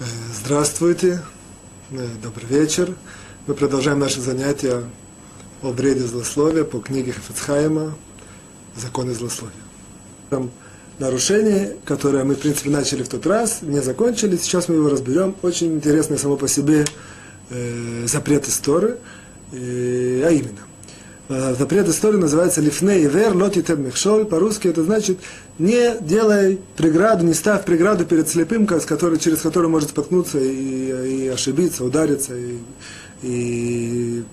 Здравствуйте, э, добрый вечер. Мы продолжаем наши занятия о вреде злословия по книге Хафицхайма «Законы злословия». Там нарушение, которое мы, в принципе, начали в тот раз, не закончили. Сейчас мы его разберем. Очень интересный само по себе э, запрет истории, э, а именно. Э, запрет истории называется «Лифней вер лоти мехшоль». По-русски это значит «не делай преграду, не ставь преграду перед слепым, который, через который может споткнуться и, и ошибиться, удариться, и, и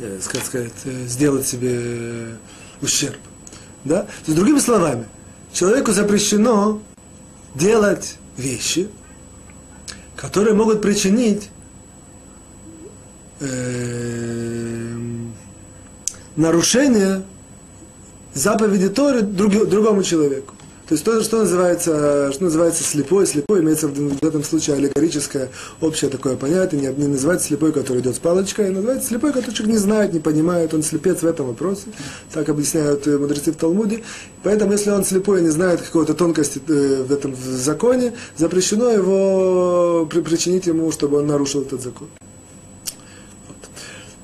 э, как сказать, э, сделать себе ущерб». Да? Есть, другими словами, человеку запрещено делать вещи, которые могут причинить э, нарушение заповеди Торы друг, другому человеку. То есть то, что называется, что называется слепой, слепой имеется в, в этом случае аллегорическое общее такое понятие, не, не называется слепой, который идет с палочкой, а называется слепой, который человек не знает, не понимает, он слепец в этом вопросе, так объясняют э, мудрецы в Талмуде. Поэтому, если он слепой и не знает какой-то тонкости э, в этом законе, запрещено его причинить ему, чтобы он нарушил этот закон.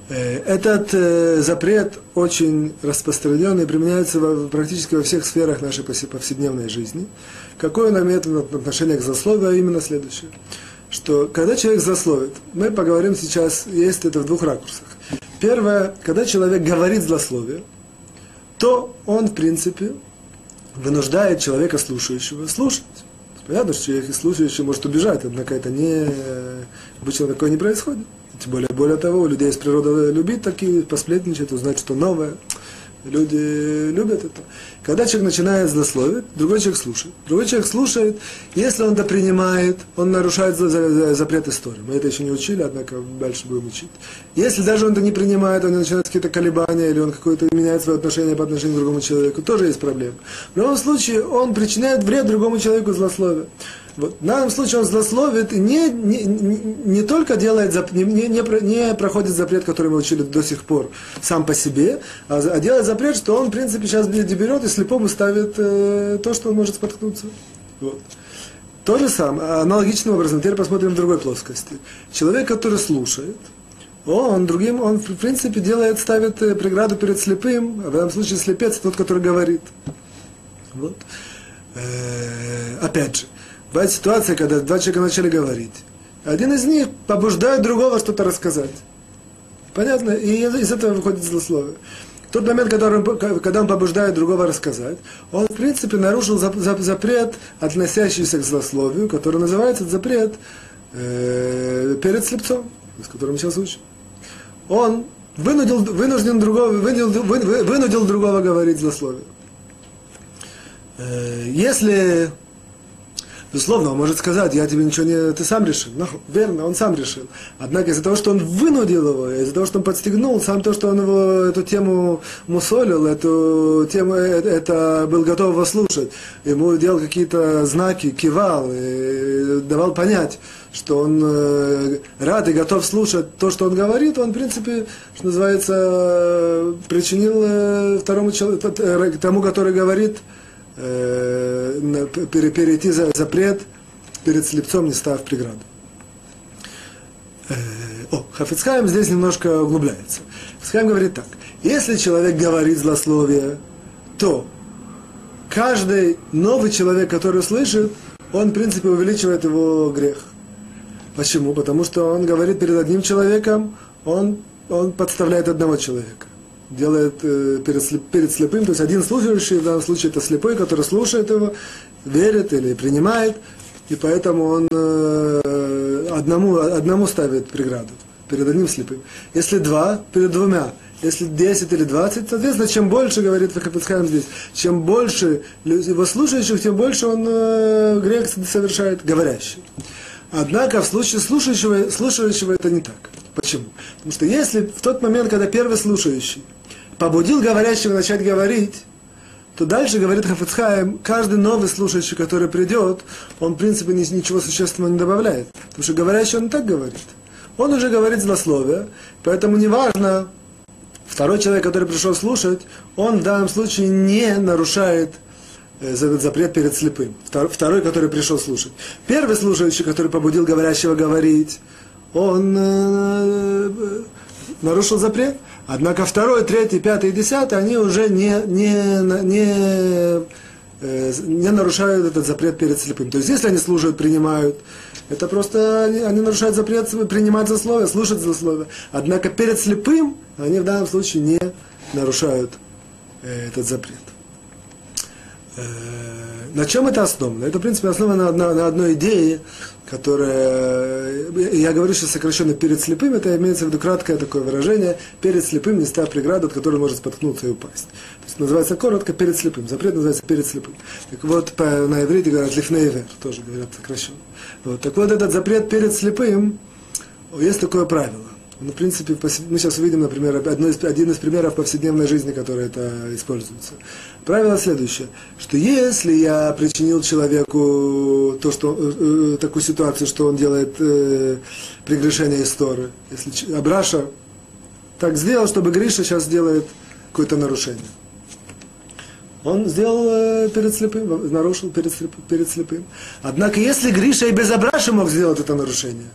Э, этот э, запрет очень распространенный, применяется практически во всех сферах нашей повседневной жизни. Какое он имеет отношение к злословию, а именно следующее. Что когда человек злословит, мы поговорим сейчас, есть это в двух ракурсах. Первое, когда человек говорит злословие, то он, в принципе, вынуждает человека слушающего слушать. Понятно, что человек слушающий может убежать, однако это не... Обычно такое не происходит. Тем более, более того, у людей есть природа любить такие, посплетничать, узнать, что новое. Люди любят это. Когда человек начинает злословить, другой человек слушает. Другой человек слушает, если он это принимает, он нарушает запрет истории. Мы это еще не учили, однако дальше будем учить. Если даже он это не принимает, он начинает какие-то колебания, или он какое-то меняет свое отношение по отношению к другому человеку, тоже есть проблема. В любом случае, он причиняет вред другому человеку злословие. Вот. В данном случае он злословит и не, не, не, только делает, не, не, не проходит запрет, который мы учили до сих пор сам по себе, а, а делает запрет, что он, в принципе, сейчас берет и слепому ставит э, то, что он может споткнуться. Вот. То же самое, аналогичным образом, теперь посмотрим в другой плоскости. Человек, который слушает, он другим, он в принципе делает, ставит э, преграду перед слепым, а в этом случае слепец тот, который говорит. Вот. Э, опять же, Бывает ситуация, когда два человека начали говорить. Один из них побуждает другого что-то рассказать. Понятно? И из этого выходит злословие. Тот момент, он, когда он побуждает другого рассказать, он, в принципе, нарушил запрет, относящийся к злословию, который называется запрет э, перед слепцом, с которым сейчас учим. Он вынудил, вынужден другого, вынудил, вынудил другого говорить злословие. Э, если Безусловно, он может сказать, я тебе ничего не... Ты сам решил. Ну, верно, он сам решил. Однако из-за того, что он вынудил его, из-за того, что он подстегнул, сам то, что он его, эту тему мусолил, эту тему, э, это был готов его слушать. Ему делал какие-то знаки, кивал, и давал понять, что он э, рад и готов слушать то, что он говорит, он, в принципе, что называется, причинил э, второму человеку, тому, который говорит, э, перейти за запрет перед слепцом, не став преграду. Э, о, Хафицхайм здесь немножко углубляется. Хафицхайм говорит так. Если человек говорит злословие, то каждый новый человек, который слышит, он, в принципе, увеличивает его грех. Почему? Потому что он говорит перед одним человеком, он, он подставляет одного человека делает э, перед, слеп, перед слепым, то есть один слушающий, в данном случае это слепой, который слушает его, верит или принимает, и поэтому он э, одному, одному ставит преграду, перед одним слепым. Если два, перед двумя. Если 10 или 20, соответственно, чем больше, говорит Хапицхайм здесь, чем больше его слушающих, тем больше он э, грех совершает говорящий. Однако в случае слушающего, слушающего это не так. Почему? Потому что если в тот момент, когда первый слушающий побудил говорящего начать говорить, то дальше, говорит Хафицхайм, каждый новый слушающий, который придет, он, в принципе, ничего существенного не добавляет. Потому что говорящий, он так говорит. Он уже говорит злословие, поэтому неважно, второй человек, который пришел слушать, он в данном случае не нарушает э, этот запрет перед слепым. Второй, который пришел слушать. Первый слушающий, который побудил говорящего говорить, он э, нарушил запрет. Однако второй, третий, пятый и десятый, они уже не, не, не, не нарушают этот запрет перед слепым. То есть, если они слушают, принимают, это просто они, они нарушают запрет принимать засловие, слушать засловие. Однако перед слепым они в данном случае не нарушают э, этот запрет. Э, на чем это основано? Это, в принципе, основано на, на одной идее, которая, я говорю сейчас сокращенно перед слепым, это имеется в виду краткое такое выражение, перед слепым не ставь преграду, от которой может споткнуться и упасть. То есть называется коротко перед слепым, запрет называется перед слепым. Так вот, по, на иврите говорят лифнейвер, тоже говорят сокращенно. Вот. Так вот, этот запрет перед слепым, есть такое правило. Ну, в принципе, мы сейчас увидим, например, одно из, один из примеров повседневной жизни, который это используется. Правило следующее, что если я причинил человеку то, что, э, э такую ситуацию, что он делает э, прегрешение истории, если Абраша так сделал, чтобы Гриша сейчас сделает какое-то нарушение. Он сделал э, перед слепым, нарушил перед, перед слепым. Однако, если Гриша и без Абраша мог сделать это нарушение,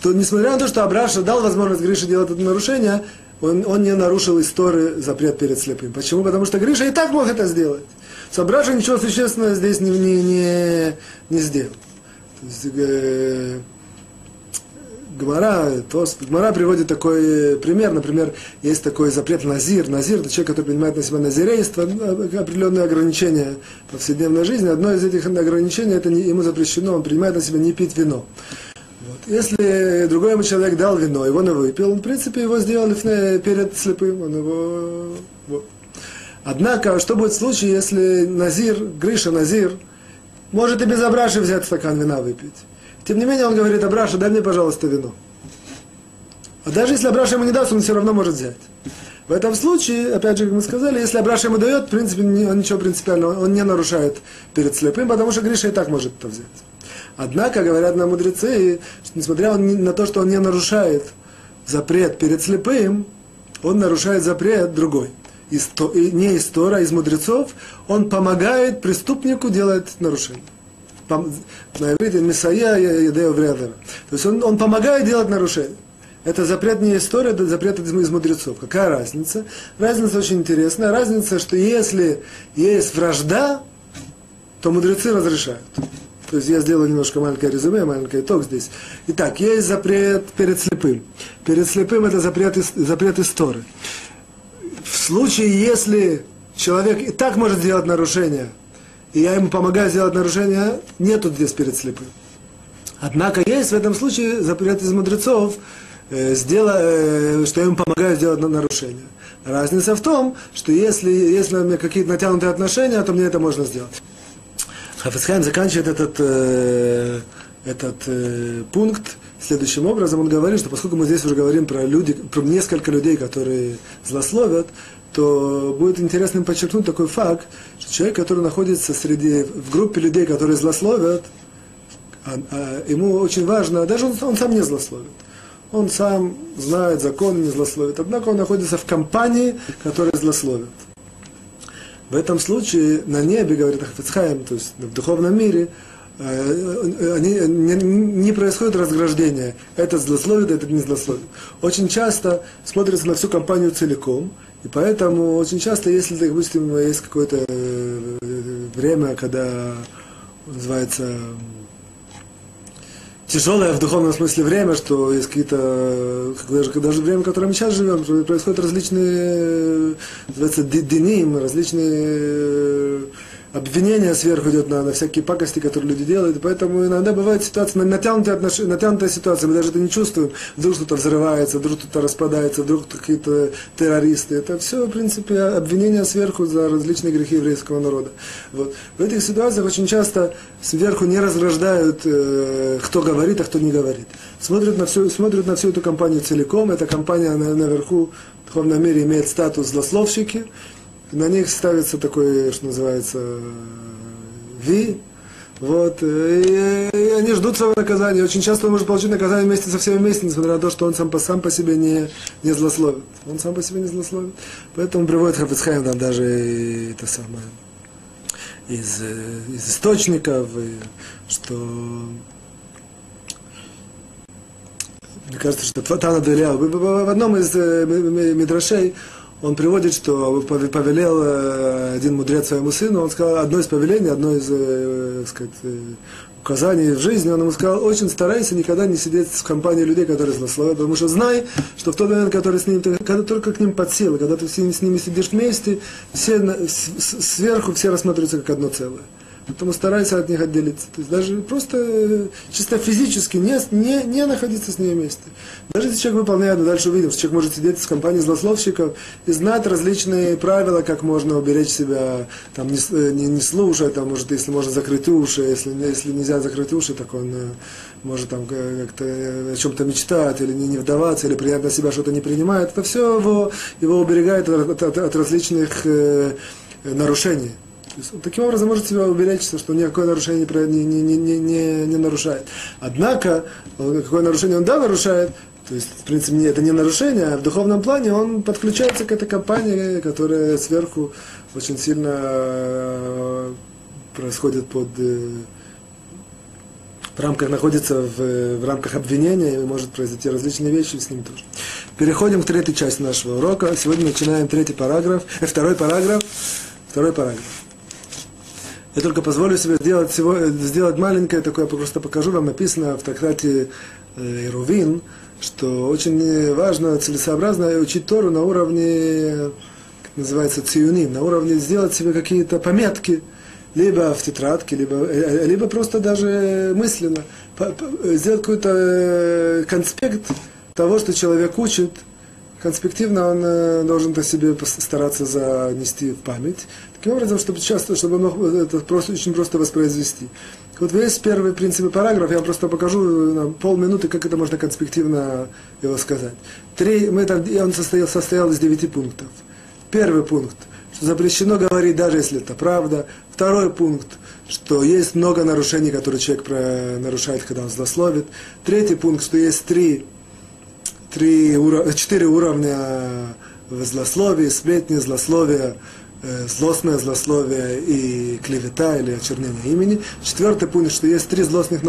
то несмотря на то, что Абраша дал возможность Грише делать это нарушение, он, он не нарушил историю запрет перед слепым. Почему? Потому что Гриша и так мог это сделать. С Абраша ничего существенного здесь не, не, не, не сделал. То есть, э, Гмара, то, Гмара приводит такой пример, например, есть такой запрет назир. Назир – это человек, который принимает на себя назирейство, ну, определенные ограничения в повседневной жизни. Одно из этих ограничений, это не, ему запрещено, он принимает на себя не пить вино. Если другой ему человек дал вино, его не выпил, в принципе, его сделали перед слепым, он его... Вот. Однако, что будет в случае, если Назир, Гриша Назир, может и без Абраши взять стакан вина выпить? Тем не менее, он говорит, Абраша, дай мне, пожалуйста, вино. А даже если Абраша ему не даст, он все равно может взять. В этом случае, опять же, как мы сказали, если Абраша ему дает, в принципе, он ничего принципиального, он не нарушает перед слепым, потому что Гриша и так может это взять. Однако, говорят нам мудрецы, что несмотря на то, что он не нарушает запрет перед слепым, он нарушает запрет другой. Из, не из Тора, а из мудрецов, он помогает преступнику делать нарушение. На иврите Едео Вредер. То есть он, он помогает делать нарушение. Это запрет не история, это запрет из мудрецов. Какая разница? Разница очень интересная. Разница, что если есть вражда, то мудрецы разрешают. То есть я сделал немножко маленькое резюме, маленький итог здесь. Итак, есть запрет перед слепым. Перед слепым это запрет, запрет истории. В случае, если человек и так может сделать нарушение, и я ему помогаю сделать нарушение, нету здесь перед слепым. Однако есть в этом случае запрет из мудрецов, э, сдела, э, что я ему помогаю сделать нарушение. Разница в том, что если, если у меня какие-то натянутые отношения, то мне это можно сделать. Хафицхайм заканчивает этот, э, этот э, пункт следующим образом. Он говорит, что поскольку мы здесь уже говорим про, люди, про несколько людей, которые злословят, то будет интересным подчеркнуть такой факт, что человек, который находится среди, в группе людей, которые злословят, а, а, ему очень важно, даже он, он сам не злословит, он сам знает закон, не злословит, однако он находится в компании, которая злословит. В этом случае на небе, говорит Ахфицхайм, то есть в духовном мире, э, они, не, не происходит разграждение. Этот злословит, этот не злословит. Очень часто смотрится на всю компанию целиком, и поэтому очень часто, если, допустим, есть какое-то э, время, когда называется тяжелое в духовном смысле время, что есть какие-то, даже, даже время, в котором мы сейчас живем, происходят различные, называется, диним, различные обвинение сверху идет на, на всякие пакости, которые люди делают. Поэтому иногда бывает ситуация, натянутая, натянутая ситуация, мы даже это не чувствуем. Вдруг что-то взрывается, вдруг что-то распадается, вдруг какие-то террористы. Это все, в принципе, обвинения сверху за различные грехи еврейского народа. Вот. В этих ситуациях очень часто сверху не разграждают, э, кто говорит, а кто не говорит. Смотрят на, всю, смотрят на всю эту компанию целиком. Эта компания на, наверху в духовном мире имеет статус злословщики на них ставится такой, что называется, ви, вот, и, и они ждут своего наказания. Очень часто он может получить наказание вместе со всеми вместе, несмотря на то, что он сам по, сам по себе не, не злословит. Он сам по себе не злословит. Поэтому приводит Хафицхайм там даже это самое. из, из источников, и что мне кажется, что Тана Делял, в одном из мидрашей он приводит, что повелел один мудрец своему сыну, он сказал, одно из повелений, одно из, так сказать, указаний в жизни, он ему сказал, очень старайся никогда не сидеть в компании людей, которые злословят, потому что знай, что в тот момент, который с ним, когда только к ним подсел, когда ты с ними сидишь вместе, все сверху все рассматриваются как одно целое. Поэтому старайся от них отделиться. То есть даже просто э, чисто физически не, не, не находиться с ними вместе. Даже если человек выполняет, мы дальше увидим, что человек может сидеть в компании злословщиков и знать различные правила, как можно уберечь себя, там, не, э, не, не слушать, там, может, если можно закрыть уши, если, если нельзя закрыть уши, так он э, может там как-то о чем-то мечтать, или не, не вдаваться, или принять на себя что-то не принимает. Это все его, его уберегает от, от, от различных э, нарушений таким образом может себя уберечься, что никакое нарушение не, не, не, не, не, нарушает. Однако, какое нарушение он да нарушает, то есть, в принципе, это не нарушение, а в духовном плане он подключается к этой компании, которая сверху очень сильно э, происходит под э, в рамках находится в, в рамках обвинения и может произойти различные вещи с ним тоже. Переходим к третьей части нашего урока. Сегодня начинаем третий параграф, э, второй параграф, второй параграф. Я только позволю себе сделать, всего, сделать маленькое такое, просто покажу вам, написано в трактате э, Ирувин, что очень важно, целесообразно учить Тору на уровне, как называется, циюним, на уровне сделать себе какие-то пометки, либо в тетрадке, либо, э, либо просто даже мысленно, сделать какой-то э, конспект того, что человек учит, конспективно он э, должен это себе стараться занести в память. Таким образом, чтобы часто, чтобы он это просто, очень просто воспроизвести. Вот весь первый принцип параграф, я просто покажу на полминуты, как это можно конспективно его сказать. Три, мы там, он состоял, состоял из девяти пунктов. Первый пункт, что запрещено говорить, даже если это правда. Второй пункт, что есть много нарушений, которые человек нарушает, когда он злословит. Третий пункт, что есть три три, четыре уровня злословия, сплетни, злословия, э, злостное злословие и клевета или очернение имени. Четвертый пункт, что есть три, злостных,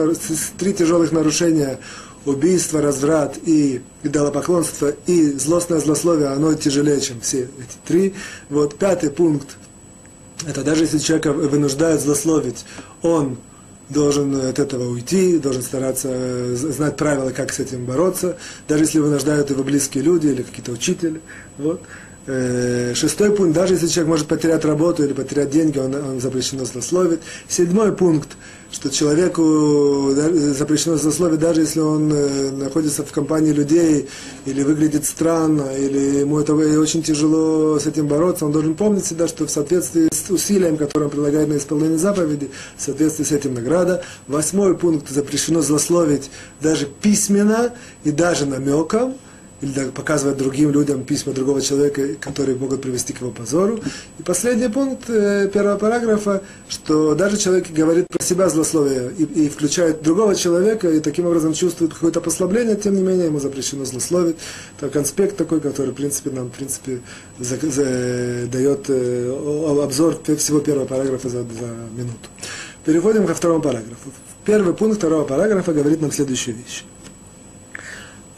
три тяжелых нарушения убийство, разврат и идолопоклонство и злостное злословие, оно тяжелее, чем все эти три. Вот пятый пункт, это даже если человека вынуждают злословить, он должен от этого уйти, должен стараться э, знать правила, как с этим бороться, даже если вынуждают его близкие люди или какие-то учители. Вот. Э, шестой пункт, даже если человек может потерять работу или потерять деньги, он, он запрещено злословить. Седьмой пункт, что человеку запрещено злословить, даже если он э, находится в компании людей, или выглядит странно, или ему это очень тяжело с этим бороться, он должен помнить всегда, что в соответствии с усилием, которое он прилагает на исполнение заповеди, в соответствии с этим награда. Восьмой пункт, запрещено злословить даже письменно и даже намеком или показывать другим людям письма другого человека, которые могут привести к его позору. И последний пункт э, первого параграфа, что даже человек говорит про себя злословие и, и включает другого человека, и таким образом чувствует какое-то послабление, тем не менее ему запрещено злословить. Это конспект такой, который, в принципе, нам, в принципе, за, за, дает э, обзор всего первого параграфа за, за минуту. Переходим ко второму параграфу. Первый пункт второго параграфа говорит нам следующую вещь.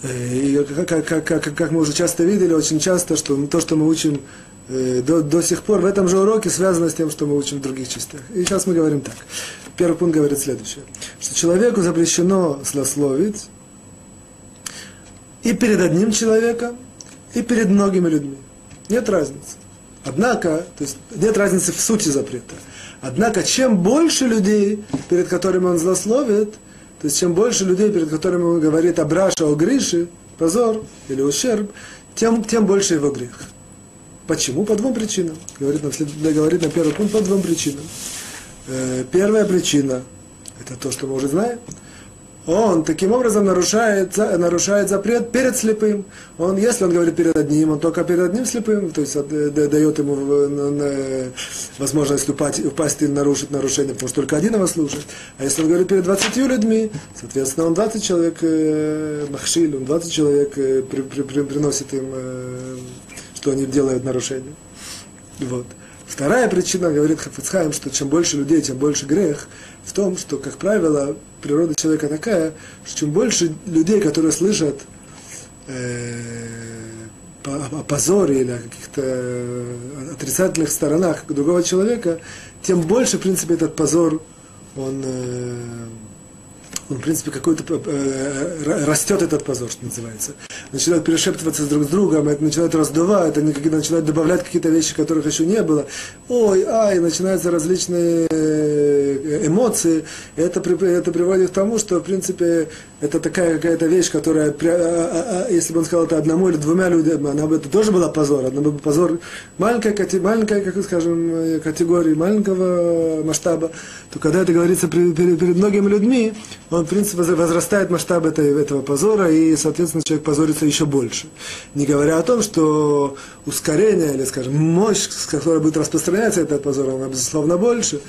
И как, как, как, как мы уже часто видели, очень часто, что то, что мы учим э, до, до сих пор в этом же уроке, связано с тем, что мы учим в других частях. И сейчас мы говорим так. Первый пункт говорит следующее. Что человеку запрещено злословить и перед одним человеком, и перед многими людьми. Нет разницы. Однако, то есть нет разницы в сути запрета. Однако, чем больше людей, перед которыми он злословит, то есть чем больше людей, перед которыми он говорит о браше, о грише, позор или ущерб, тем, тем больше его грех. Почему? По двум причинам. Говорит нам, говорит на первый пункт по двум причинам. Э, первая причина – это то, что мы уже знаем – он таким образом нарушает, нарушает запрет перед слепым. Он, если он говорит перед одним, он только перед одним слепым, то есть дает ему возможность упасть, упасть или нарушить нарушение, потому что только один его слушает. А если он говорит перед 20 людьми, соответственно, он 20 человек э, махшиль, он 20 человек э, при, при, при, приносит им, э, что они делают нарушение. Вот. Вторая причина, говорит Хафицхайм, что чем больше людей, тем больше грех, в том, что, как правило, природа человека такая, что чем больше людей, которые слышат э, о позоре или о каких-то э, отрицательных сторонах другого человека, тем больше, в принципе, этот позор, он э, он, в принципе, какой-то э, э растет этот позор, что называется. Начинают перешептываться друг с другом, это начинает раздувать, они начинают добавлять какие-то вещи, которых еще не было. Ой, ай, начинаются различные э, эмоции. Это, это приводит к тому, что, в принципе, это такая какая-то вещь, которая, а, а, а, если бы он сказал это одному или двумя людям, она бы это тоже была позор. Она бы позор маленькой, маленькой, как скажем, категории, маленького масштаба. То когда это говорится перед многими людьми, он, в принципе, возрастает масштаб этой, этого позора, и, соответственно, человек позорится еще больше. Не говоря о том, что ускорение, или, скажем, мощь, с которой будет распространяться этот позор, она, безусловно, больше,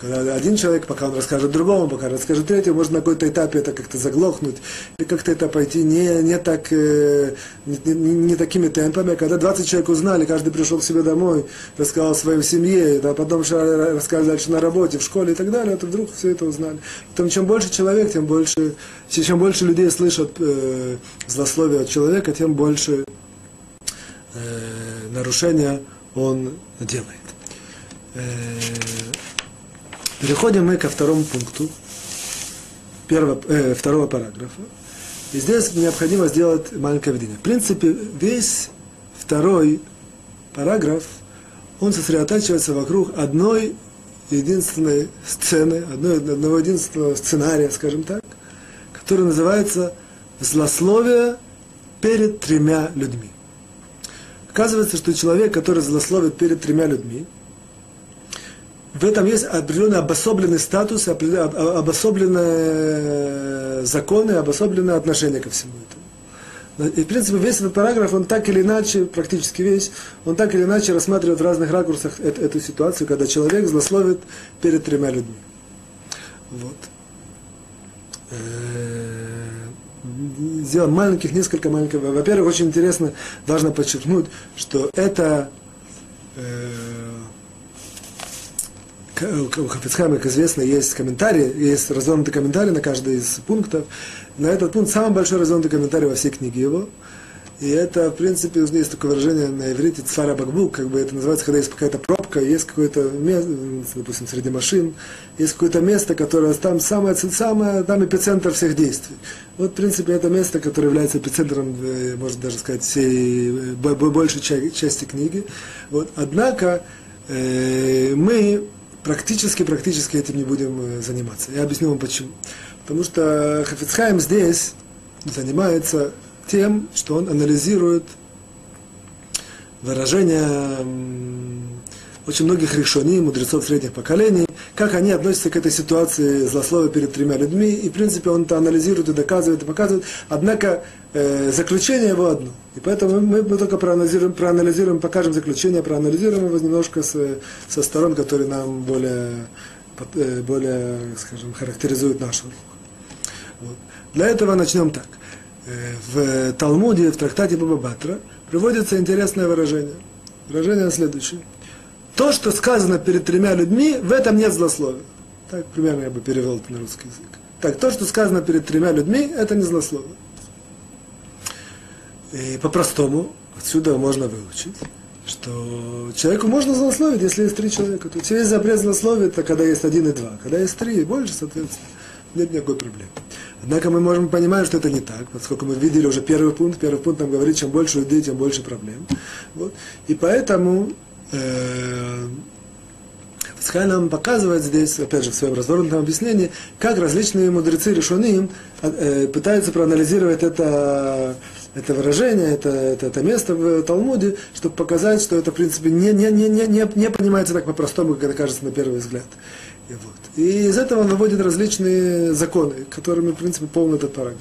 когда один человек, пока он расскажет другому, пока расскажет третьему, может на какой-то этапе это как-то заглохнуть, или как-то это пойти не, не так, э, не, не, не такими темпами. Когда 20 человек узнали, каждый пришел к себе домой, рассказал своей семье, а потом рассказал дальше на работе, в школе и так далее, то вдруг все это узнали. Поэтому чем больше человек, тем больше, чем больше людей слышат э, злословие от человека, тем больше э, нарушения он делает. Э, Переходим мы ко второму пункту первого, э, второго параграфа. И здесь необходимо сделать маленькое введение. В принципе, весь второй параграф, он сосредотачивается вокруг одной единственной сцены, одной, одного единственного сценария, скажем так, который называется «Злословие перед тремя людьми». Оказывается, что человек, который злословит перед тремя людьми, в этом есть определенный обособленный статус, обособленные законы, обособленное отношение ко всему этому. И, в принципе, весь этот параграф, он так или иначе, практически весь, он так или иначе рассматривает в разных ракурсах эту, эту ситуацию, когда человек злословит перед тремя людьми. Вот. Э, сделаем маленьких, несколько маленьких. Во-первых, очень интересно, важно подчеркнуть, что это э, у Хафицхайма, как известно, есть комментарии, есть развернутый комментарий на каждый из пунктов. На этот пункт самый большой развернутый комментарий во всей книге его. И это, в принципе, есть такое выражение на иврите цфара бакбук, как бы это называется, когда есть какая-то пробка, есть какое-то место, допустим, среди машин, есть какое-то место, которое там самое, самое, там эпицентр всех действий. Вот, в принципе, это место, которое является эпицентром, э, можно даже сказать, всей, э, большей части книги. Вот. Однако, э, мы практически, практически этим не будем э, заниматься. Я объясню вам почему. Потому что Хафицхайм здесь занимается тем, что он анализирует выражения очень многих решений, мудрецов средних поколений, как они относятся к этой ситуации злословия перед тремя людьми, и, в принципе, он это анализирует и доказывает, и показывает. Однако, э, заключение его одно. И поэтому мы, мы только проанализируем, проанализируем, покажем заключение, проанализируем его немножко с, со сторон, которые нам более, э, более скажем, характеризуют нашу руку. Вот. Для этого начнем так. Э, в Талмуде, в трактате Баба Батра, приводится интересное выражение. Выражение следующее – то, что сказано перед тремя людьми, в этом нет злословия. Так примерно я бы перевел это на русский язык. Так, то, что сказано перед тремя людьми, это не злословие. И по-простому отсюда можно выучить, что человеку можно злословить, если есть три человека. То есть весь запрет злословия, это когда есть один и два. Когда есть три и больше, соответственно, нет никакой проблемы. Однако мы можем понимать, что это не так, поскольку мы видели уже первый пункт. Первый пункт нам говорит, чем больше людей, тем больше проблем. Вот. И поэтому Пасхаль нам показывает здесь, опять же, в своем развернутом объяснении, как различные мудрецы решены э, пытаются проанализировать это, это выражение, это, это, это место в Талмуде, чтобы показать, что это, в принципе, не, не, не, не, не, понимается так по-простому, как это кажется на первый взгляд. И, вот. и из этого он выводит различные законы, которыми, в принципе, полный этот параграф.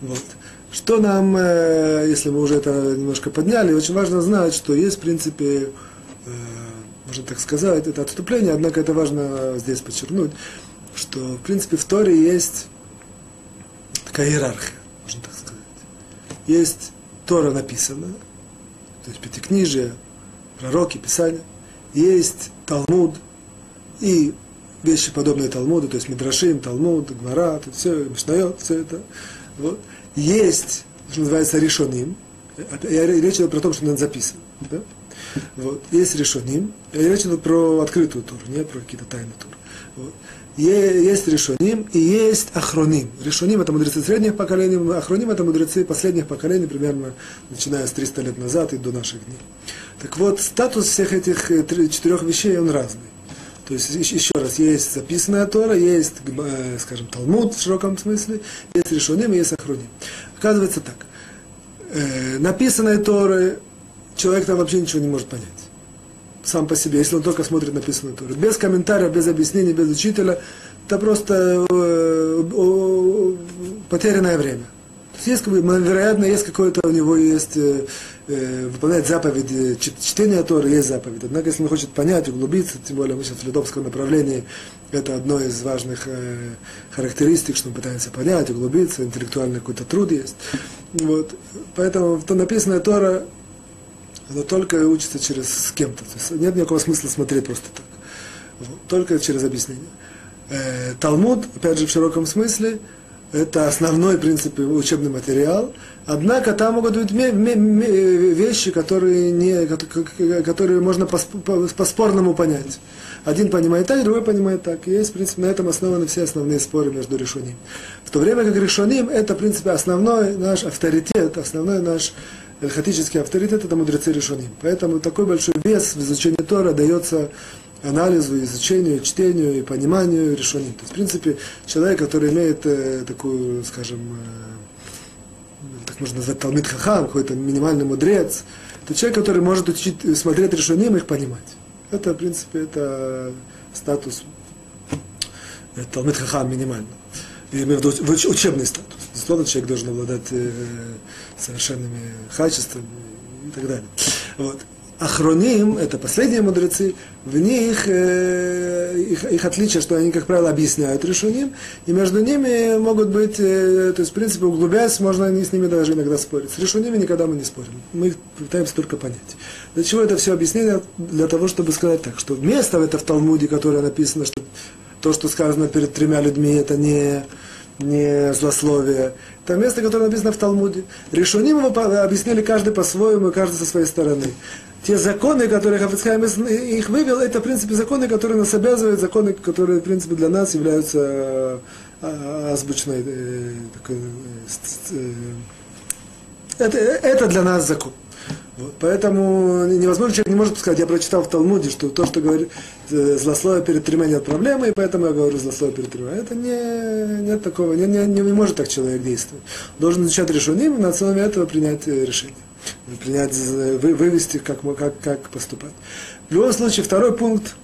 Вот. Что нам, э, если мы уже это немножко подняли, очень важно знать, что есть, в принципе, Э, можно так сказать, это отступление, однако это важно здесь подчеркнуть, что, в принципе, в Торе есть такая иерархия, можно так сказать. Есть Тора написана, то есть Пятикнижие, пророки, Писания. есть Талмуд и вещи, подобные Талмуду, то есть Мидрашим, Талмуд, Гмара, тут все, Мишнайот, все это. Вот. Есть, что называется, решоним. Я речь идет про то, что надо записано. Да? Вот. Есть решоним. Речь идет про открытую туру, не про какие-то тайные туры. Вот. Есть решоним и есть ахроним. Решоним это мудрецы средних поколений, ахроним это мудрецы последних поколений, примерно начиная с 300 лет назад и до наших дней. Так вот, статус всех этих э, четырех вещей, он разный. То есть, еще раз, есть записанная Тора, есть, э, скажем, Талмуд в широком смысле, есть решоним и есть ахроним. Оказывается так. Э, написанные Торы человек там вообще ничего не может понять. Сам по себе, если он только смотрит написанную Тору. Без комментария, без объяснений, без учителя, это просто э, потерянное время. То есть, есть, вероятно, есть какое-то у него есть э, э выполнять заповеди, чтение Торы есть заповедь. Однако, если он хочет понять, углубиться, тем более мы сейчас в литовском направлении, это одно из важных э, характеристик, что мы пытаемся понять, углубиться, интеллектуальный какой-то труд есть. Вот. Поэтому то написанное Тора оно только учится через с кем-то. То есть нет никакого смысла смотреть просто так. Вот. Только через объяснение. Э, Талмуд, опять же, в широком смысле, это основной, в принципе, учебный материал. Однако там могут быть вещи, которые, не, которые можно по-спорному понять. Один понимает так, другой понимает так. И есть, в принципе, на этом основаны все основные споры между решением. В то время как решением это, в принципе, основной наш авторитет, основной наш эльхатический авторитет, это мудрецы решением. Поэтому такой большой вес в изучении Тора дается анализу, изучению, чтению и пониманию решений. То есть, в принципе, человек, который имеет э, такую, скажем, э, так можно назвать Талмит Хахам, какой-то минимальный мудрец, это человек, который может учить, смотреть решением и их понимать. Это, в принципе, это статус э, Талмит Хахам минимально. Я имею в виду учебный статус. Безусловно, человек должен обладать э, совершенными качествами и так далее. Вот. Ахроним, это последние мудрецы, в них э, их, их отличие, что они, как правило, объясняют решением, и между ними могут быть, э, то есть, в принципе, углубляясь, можно с ними даже иногда спорить. С решениями никогда мы не спорим. Мы их пытаемся только понять. Для чего это все объяснение? Для того, чтобы сказать так, что место это в Талмуде, которое написано, что то, что сказано перед тремя людьми, это не, не злословие. Это место, которое написано в Талмуде. Решоним его объяснили каждый по-своему, каждый со своей стороны те законы, которые Хафицхайм их вывел, это, в принципе, законы, которые нас обязывают, законы, которые, в принципе, для нас являются э, а, азбучной э, э, это, это для нас закон. Вот, поэтому невозможно, человек не может сказать, я прочитал в Талмуде, что то, что говорит злословие перед тремя нет проблемы, и поэтому я говорю злословие перед тремя. Это не, нет такого, не, не, не может так человек действовать. Должен изучать решение и на основе этого принять решение принять, вывести, как, как, как поступать. В любом случае, второй пункт,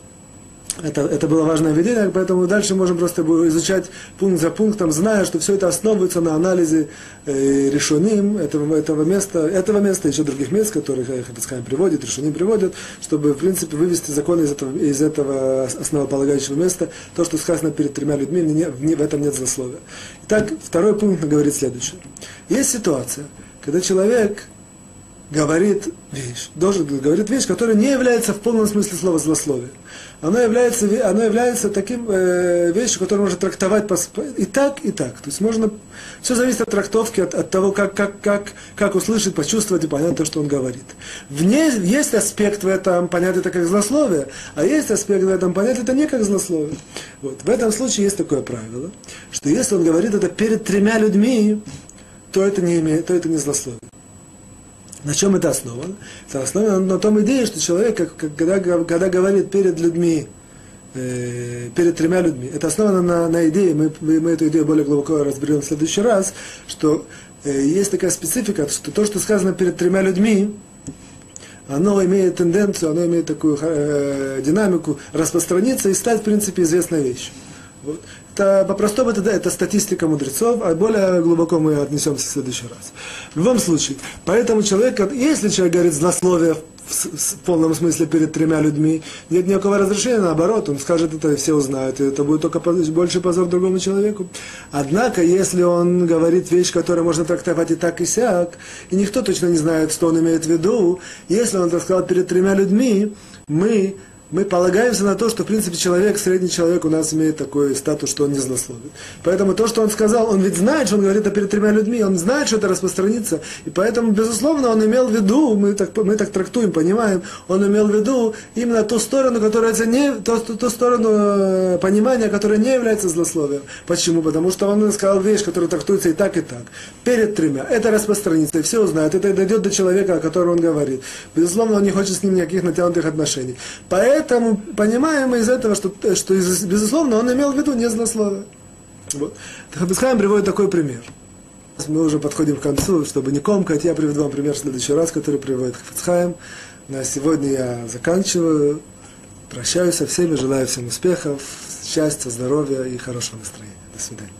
это, это было важное введение, поэтому дальше можем просто изучать пункт за пунктом, зная, что все это основывается на анализе э, решоним этого, этого места, этого места, еще других мест, которых Хабицхайм приводит, решоним приводит, чтобы, в принципе, вывести законы из этого, из этого основополагающего места, то, что сказано перед тремя людьми, не, не, в этом нет злословия. Итак, второй пункт говорит следующее. Есть ситуация, когда человек говорит вещь, должен говорит вещь, которая не является в полном смысле слова злословие. Она является, она является таким э, вещью, которую можно трактовать по, и так, и так. То есть можно, все зависит от трактовки, от, от того, как, как, как, как услышать, почувствовать и понять то, что он говорит. В ней есть аспект в этом понять это как злословие, а есть аспект в этом понять это не как злословие. Вот. В этом случае есть такое правило, что если он говорит это перед тремя людьми, то это не, имеет, то это не злословие. На чем это основано? Это основано на том идее, что человек, как, когда, когда говорит перед людьми, э, перед тремя людьми, это основано на, на идее, мы, мы эту идею более глубоко разберем в следующий раз, что э, есть такая специфика, что то, что сказано перед тремя людьми, оно имеет тенденцию, оно имеет такую э, динамику распространиться и стать, в принципе, известной вещью. Вот. Это по-простому это, это статистика мудрецов, а более глубоко мы отнесемся в следующий раз. В любом случае, поэтому человек, если человек говорит злословие в, в полном смысле перед тремя людьми, нет никакого разрешения, наоборот, он скажет это, и все узнают, и это будет только больше позор другому человеку. Однако, если он говорит вещь, которую можно трактовать и так, и сяк, и никто точно не знает, что он имеет в виду, если он это сказал перед тремя людьми, мы мы полагаемся на то, что, в принципе, человек, средний человек у нас имеет такой статус, что он не злословит. Поэтому то, что он сказал, он ведь знает, что он говорит это перед тремя людьми, он знает, что это распространится, и поэтому, безусловно, он имел в виду, мы так, мы так трактуем, понимаем, он имел в виду именно ту сторону, которая это не, ту, ту, ту сторону э, понимания, которая не является злословием. Почему? Потому что он сказал вещь, которая трактуется и так, и так. Перед тремя. Это распространится, и все узнают. Это дойдет до человека, о котором он говорит. Безусловно, он не хочет с ним никаких натянутых отношений. Поэтому понимаем мы из этого, что, что безусловно, он имел в виду не злословие. Вот. Хабисхайм приводит такой пример. Мы уже подходим к концу, чтобы не комкать, я приведу вам пример в следующий раз, который приводит Хафицхайм. На сегодня я заканчиваю. Прощаюсь со всеми, желаю всем успехов, счастья, здоровья и хорошего настроения. До свидания.